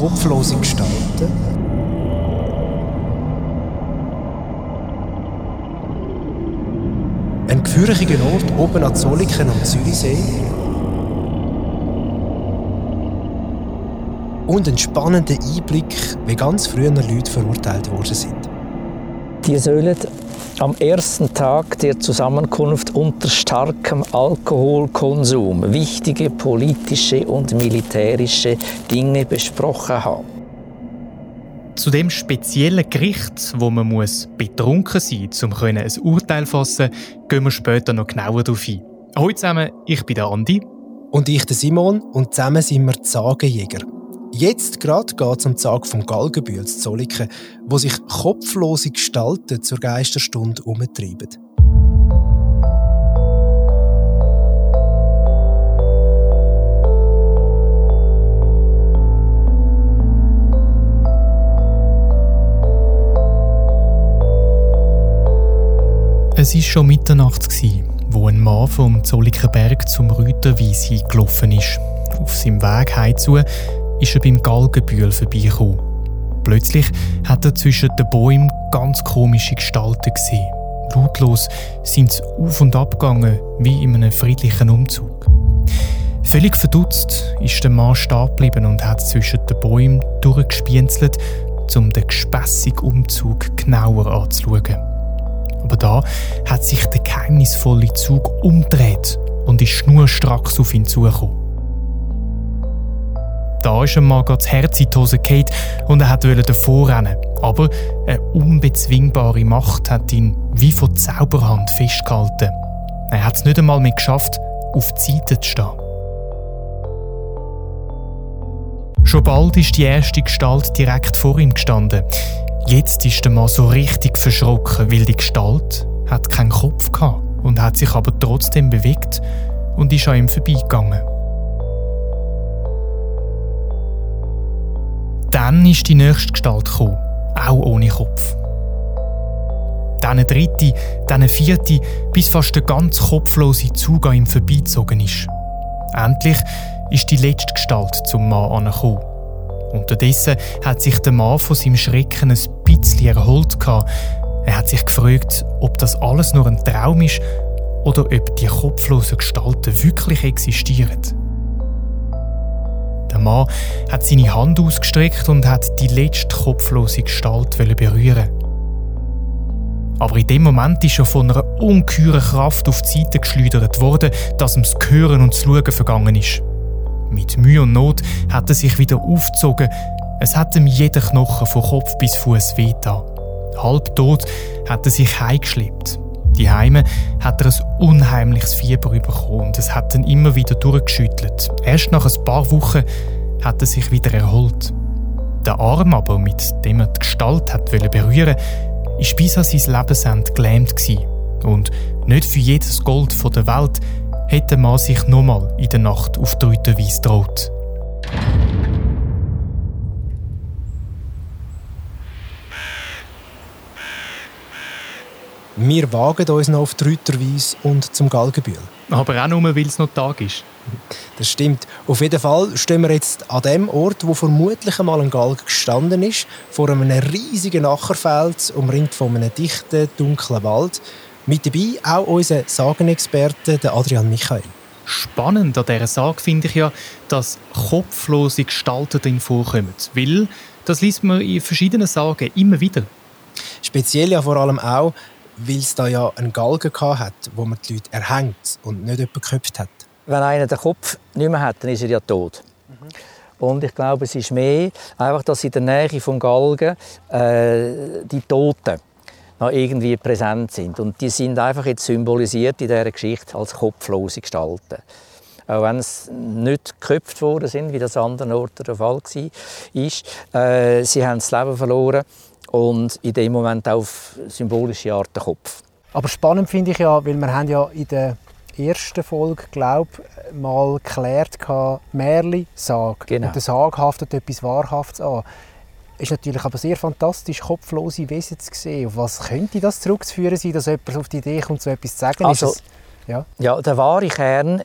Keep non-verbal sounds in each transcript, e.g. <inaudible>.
kopflose Gestalten. Ein gefürchiger Ort oben an Zolliken am Zürichsee. Und ein spannender Einblick, wie ganz früher Leute verurteilt worden sind. Die sollen am ersten Tag der Zusammenkunft unter starkem Alkoholkonsum wichtige politische und militärische Dinge besprochen haben. Zu dem speziellen Gericht, wo man muss betrunken sein muss, um ein Urteil zu fassen, gehen wir später noch genauer darauf ein. Hallo zusammen, ich bin der Andi. Und ich der Simon und zusammen sind wir die Sagenjäger. Jetzt gerade geht es die Sage vom Galgenbühl zu Zolliken, wo sich kopflose Gestalten zur Geisterstunde umtreiben. Es war schon Mitternacht, wo ein Mann vom Zolliker Berg zum Rüterwies gelaufen ist. Auf seinem Weg heimzu ist er beim Galgenbühl vorbeigekommen. Plötzlich hat er zwischen den Bäumen ganz komische Gestalten gesehen. Lautlos sind sie auf und ab gegangen, wie in einem friedlichen Umzug. Völlig verdutzt ist der Mann stehen geblieben und hat zwischen den Bäumen durchgespienzelt, um den gespässigen Umzug genauer anzuschauen. Aber da hat sich der geheimnisvolle Zug umgedreht und ist schnurstracks auf ihn zugekommen. Da ist ihm mal das Herz in die Hose gefallen und er wollte davor rennen. Aber eine unbezwingbare Macht hat ihn wie von Zauberhand festgehalten. Er hat es nicht einmal mehr geschafft, auf die Seite zu stehen. Schon bald ist die erste Gestalt direkt vor ihm gestanden. Jetzt ist der Mann so richtig verschrocken, weil die Gestalt hat keinen Kopf hatte und hat sich aber trotzdem bewegt und ist an ihm vorbeigegangen. Dann ist die nächste Gestalt gekommen, auch ohne Kopf. Dann eine dritte, dann eine vierte, bis fast der ganz kopflose Zug an ihm vorbeizogen ist. Endlich ist die letzte Gestalt zum Mann angekommen. Unterdessen hat sich der Mann von seinem Schrecken ein bisschen erholt. Er hat sich gefragt, ob das alles nur ein Traum ist oder ob die kopflosen Gestalten wirklich existieren. Der Mann hat seine Hand ausgestreckt und hat die letzte kopflose Gestalt berühren. Aber in dem Moment ist er von einer ungeheuren Kraft auf die Seite geschleudert worden, dass ihm das Hören und das Schauen vergangen ist. Mit Mühe und Not hat er sich wieder aufgezogen. Es hat ihm jeder Knochen von Kopf bis Fuß wehgetan. Halb tot hat er sich heimgeschleppt. Die Heime hat er ein unheimliches Fieber bekommen und es hat ihn immer wieder durchgeschüttelt. Erst nach ein paar Wochen hat er sich wieder erholt. Der Arm aber, mit dem er die Gestalt hat berühren ist bis an sein Lebensende gelähmt. Und nicht für jedes Gold der Welt hätte man sich nochmal in der Nacht auf die Rüttenweise droht. Wir wagen uns noch auf die Rütterweise und zum Galgenbühl. Aber auch nur, weil es noch Tag ist. Das stimmt. Auf jeden Fall stehen wir jetzt an dem Ort, wo vermutlich einmal ein Galgen gestanden ist, vor einem riesigen Ackerfeld, umringt von einem dichten, dunklen Wald. Mit dabei auch unser Sagenexperte, der Adrian Michael. Spannend an dieser Sage finde ich ja, dass kopflose Gestalten drin vorkommen. Weil, das liest man in verschiedenen Sagen immer wieder. Speziell ja vor allem auch, weil es da ja einen Galgen hat, wo man die Leute erhängt und nicht jemand geköpft hat. Wenn einer den Kopf nicht mehr hat, dann ist er ja tot. Mhm. Und ich glaube, es ist mehr, einfach, dass in der Nähe vom Galgen äh, die Toten noch irgendwie präsent sind. Und die sind einfach jetzt symbolisiert in dieser Geschichte als kopflose Gestalten. Auch wenn es nicht geköpft worden sind, wie das an anderen Orten der Fall war. Äh, sie haben das Leben verloren und in dem Moment auf symbolische Art den Kopf. Aber spannend finde ich ja, weil wir haben ja in der ersten Folge, glaube mal geklärt Märli Sag. Genau. Und der Sag haftet etwas Wahrhaftes an. Es ist natürlich aber sehr fantastisch, kopflose Wesen zu sehen. Auf was könnte das zurückzuführen sein, dass jemand auf die Idee kommt, so etwas zu sagen? Also, ja? ja, der wahre Kern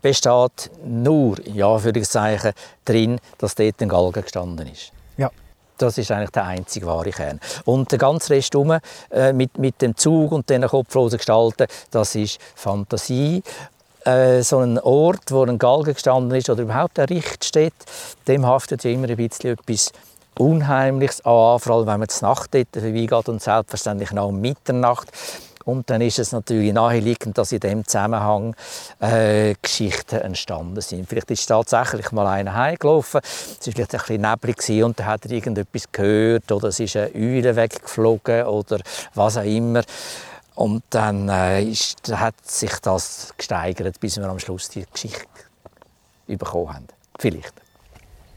besteht nur, ja, für Zeichen, drin, dass dort ein Galgen gestanden ist. Ja. Das ist eigentlich der einzige wahre Kern. Und der ganze Rest um, äh, mit, mit dem Zug und den kopflosen Gestalten, das ist Fantasie. Äh, so ein Ort, wo ein Galgen gestanden ist oder überhaupt ein Richt steht, dem haftet ja immer ein bisschen etwas Unheimliches an, vor allem wenn man zur Nacht dort vorbeigeht und selbstverständlich noch um Mitternacht. Und dann ist es natürlich naheliegend, dass in dem Zusammenhang äh, Geschichten entstanden sind. Vielleicht ist tatsächlich mal einer heimgelaufen, es war vielleicht ein bisschen neblig und dann hat er irgendetwas gehört oder es ist eine Eule weggeflogen oder was auch immer. Und dann äh, ist, hat sich das gesteigert, bis wir am Schluss die Geschichte bekommen haben. Vielleicht.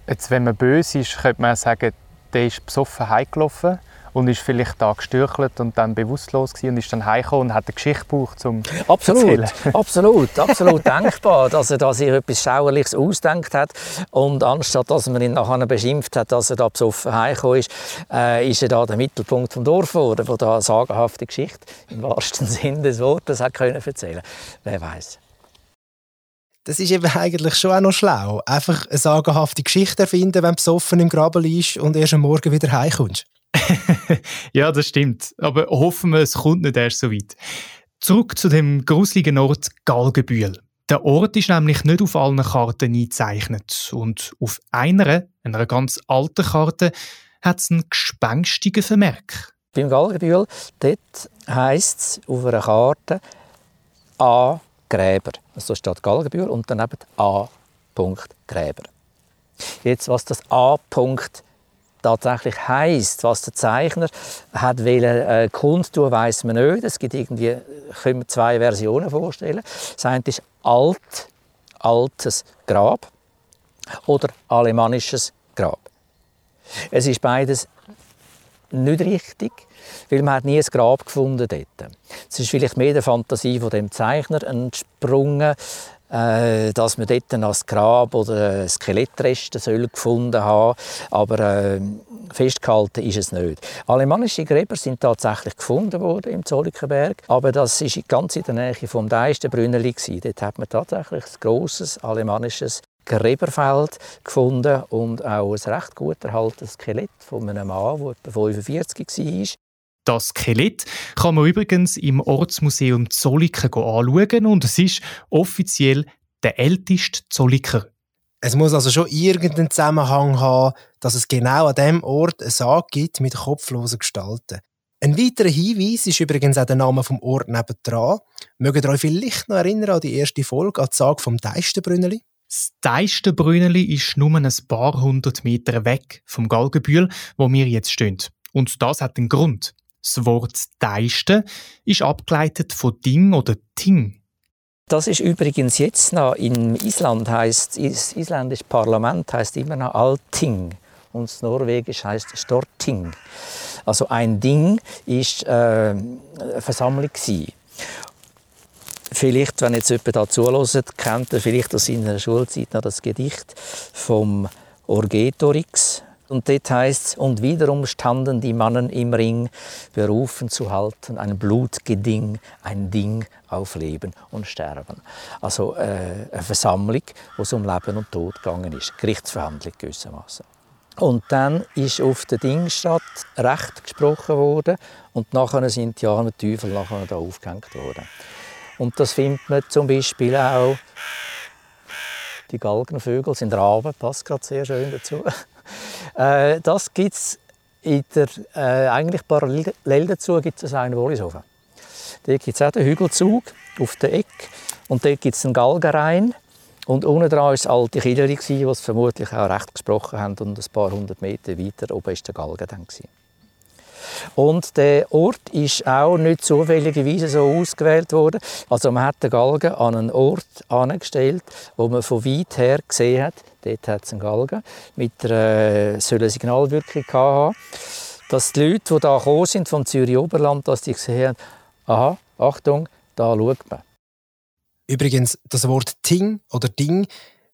Jetzt, wenn man böse ist, könnte man sagen, der ist besoffen heimgelaufen und ist vielleicht da gestürchelt und dann bewusstlos gewesen und ist dann heimgekommen und hat eine Geschichte gebraucht, um absolut, erzählen. Absolut, absolut denkbar, dass er da sich etwas Schauerliches ausdenkt hat und anstatt dass man ihn nachher beschimpft hat, dass er da besoffen heimgekommen ist, äh, ist er da der Mittelpunkt vom Dorf geworden, wo da eine sagenhafte Geschichte im wahrsten <laughs> Sinne des Wortes hat können erzählen. Wer weiß. Das ist eben eigentlich schon auch noch schlau. Einfach eine sagenhafte Geschichte erfinden, wenn du besoffen im Graben liegst und erst am Morgen wieder heimkommst. <laughs> ja, das stimmt. Aber hoffen wir, es kommt nicht erst so weit. Zurück zu dem gruseligen Ort Galgenbühl. Der Ort ist nämlich nicht auf allen Karten eingezeichnet. Und auf einer, einer ganz alten Karte, hat es einen gespenstigen Vermerk. Beim Galgenbühl, dort heisst es auf einer Karte A. Gräber. Also steht Galgenbühl und daneben A. Gräber. Jetzt, was das A. tatsächlich heisst, was der Zeichner hat wollen, äh, kundtun, weiss man nicht. Es gibt irgendwie, können wir zwei Versionen vorstellen. Das eine ist alt, altes Grab oder alemannisches Grab. Es ist beides nicht richtig, weil man hat nie ein Grab gefunden dort. Es ist vielleicht mehr der Fantasie von dem Zeichner entsprungen, dass man dort ein Grab oder Skelettreste gefunden haben, aber äh, festgehalten ist es nicht. Alemannische Gräber sind tatsächlich gefunden worden im Zollikenberg, aber das ist ganz in der Nähe vom Deistenbrünneli Dort hat man tatsächlich ein grosses alemannisches Gräberfeld gefunden und auch ein recht gut erhaltenes Skelett von einem Mann, der etwa 45 war. Das Skelett kann man übrigens im Ortsmuseum Zolliken anschauen und es ist offiziell der älteste Zolliker. Es muss also schon irgendeinen Zusammenhang haben, dass es genau an dem Ort eine Sage gibt mit kopflosen Gestalten. Ein weiterer Hinweis ist übrigens auch der Name vom Ort nebendran. Mögt ihr euch vielleicht noch erinnern an die erste Folge, an die Sage vom Deistenbrünneli? Das Deistenbrünneli ist nur ein paar hundert Meter weg vom Galgenbühl, wo wir jetzt stehen. Und das hat einen Grund. Das Wort Deisten ist abgeleitet von Ding oder Ting. Das ist übrigens jetzt noch in Island heißt das isländische Parlament heißt immer noch Alting und das Norwegisch heißt Storting. Also ein Ding ist äh, eine Versammlung gewesen. Vielleicht, wenn jetzt jemand da zuhört, kennt er vielleicht aus seiner Schulzeit noch das Gedicht vom Orgetorix und dort heißt es, und wiederum standen die Mannen im Ring, berufen zu halten, ein Blutgeding, ein Ding auf Leben und Sterben. Also äh, eine Versammlung, wo es um Leben und Tod gegangen ist. Gerichtsverhandlung gewissermaßen. Und dann ist auf der Dingstadt Recht gesprochen worden und nachher sind die armen Teufel nachher da aufgehängt worden. Und das findet man zum Beispiel auch die Galgenvögel sind Raben, passt gerade sehr schön dazu. Äh, das gibt es äh, eigentlich parallel dazu gibt es einen Wollishofen. Dort gibt es auch den Hügelzug auf der Ecke und dort gibt es einen Galgenrein. Und unten dran war das alte Killerie, das vermutlich auch recht gesprochen haben. Und ein paar hundert Meter weiter oben war der Galgen dann. Und der Ort ist auch nicht zufälligerweise so ausgewählt worden. Also man hat den Galgen an einen Ort angestellt, wo man von weit her gesehen hat, dort hat es einen Galgen, mit einer äh, Signalwirkung haben, dass die Leute, die da gekommen sind vom Zürich Oberland, dass die gesehen haben, aha, Achtung, da schaut man. Übrigens, das Wort Ting oder Ding,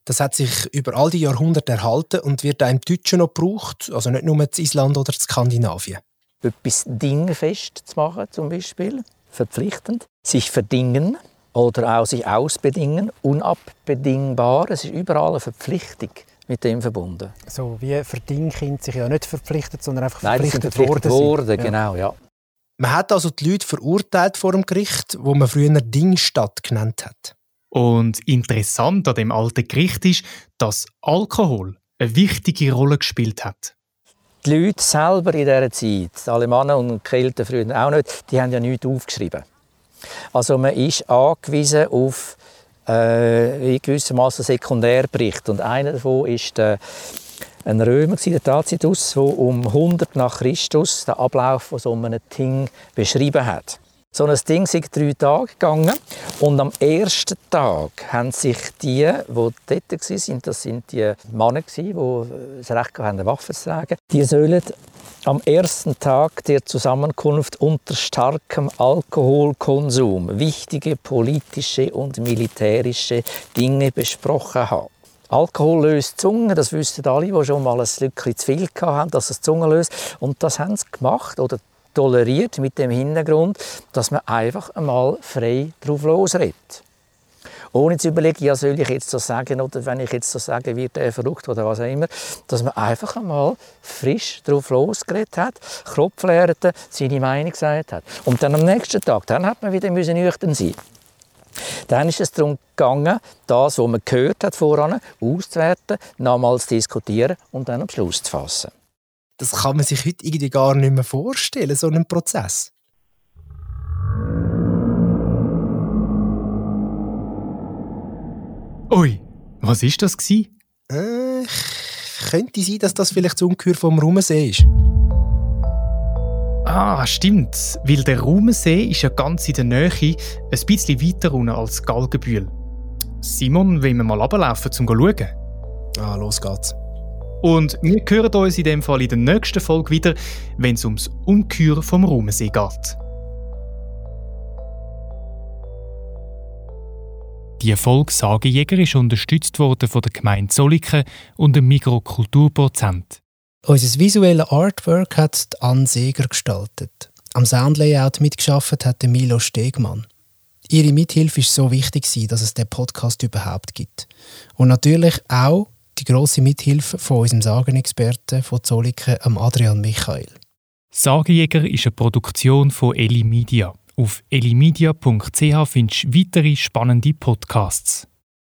das hat sich über all die Jahrhunderte erhalten und wird auch im Deutschen noch gebraucht, also nicht nur in Island oder in Skandinavien etwas dingfest zu machen, zum Beispiel, verpflichtend, sich verdingen. Oder auch sich ausbedingen, unabdingbar. Es ist überall eine Verpflichtung mit dem verbunden. So wie Verdingkind sich ja nicht verpflichtet, sondern einfach Nein, verpflichtet, verpflichtet worden. worden genau, ja. Man hat also die Leute verurteilt vor dem Gericht, wo man früher Dingstadt genannt hat. Und interessant an dem alten Gericht ist, dass Alkohol eine wichtige Rolle gespielt hat. Die Leute selber in dieser Zeit, die Alemannen und Kelten früher auch nicht, die haben ja nichts aufgeschrieben. Also man ist angewiesen auf äh, in Sekundärbericht und einer davon ist der, ein Römer, der Tacitus, der um 100 nach Christus den Ablauf von so einem Ting beschrieben hat. So ein Ding ist drei Tage gegangen und am ersten Tag haben sich die, die dort waren, das sind die Männer, die das Recht hatten, Waffen zu tragen, die sollen am ersten Tag der Zusammenkunft unter starkem Alkoholkonsum wichtige politische und militärische Dinge besprochen haben. Alkohol löst Zunge, das wissen alle, die schon mal ein Lückchen zu viel hatten, dass es Zunge löst. Und das haben sie gemacht oder toleriert mit dem Hintergrund, dass man einfach einmal frei drauf losredet. Ohne zu überlegen, ja, soll ich jetzt so sagen oder wenn ich jetzt so sage, wird er verrückt oder was auch immer. Dass man einfach einmal frisch drauf losgeredet hat, Kropflärte seine Meinung gesagt hat. Und dann am nächsten Tag, dann hat man wieder müssen nüchtern sein. Dann ist es darum gegangen, das, was man gehört hat voran, auszuwerten, nochmals diskutieren und dann am Schluss zu fassen. Das kann man sich heute irgendwie gar nicht mehr vorstellen, so einen Prozess. Ui, was ist das gsi? Äh, könnte sein, dass das vielleicht das Ungeheuer vom Rumensee ist. Ah, stimmt. Weil der Rumensee ist ja ganz in der Nähe, ein bisschen weiter unten als Galgenbühl. Simon, wollen wir mal runterlaufen, um zu schauen? Ah, los geht's. Und wir hören uns in dem Fall in der nächsten Folge wieder, wenn es ums Umkür vom Rumensee geht. Die Folge Sagejäger ist unterstützt worden von der Gemeinde Zolliken und dem Mikrokulturprozent. Unser visuelles Artwork hat Anne Seger gestaltet. Am Soundlayout mitgeschafft hat Milo Stegmann. Ihre Mithilfe ist so wichtig, dass es den Podcast überhaupt gibt. Und natürlich auch die grosse Mithilfe von unserem Sagenexperten von Zolliken, Adrian Michael. Sagejäger ist eine Produktion von Eli Media. Auf elimedia.ch findest du weitere spannende Podcasts.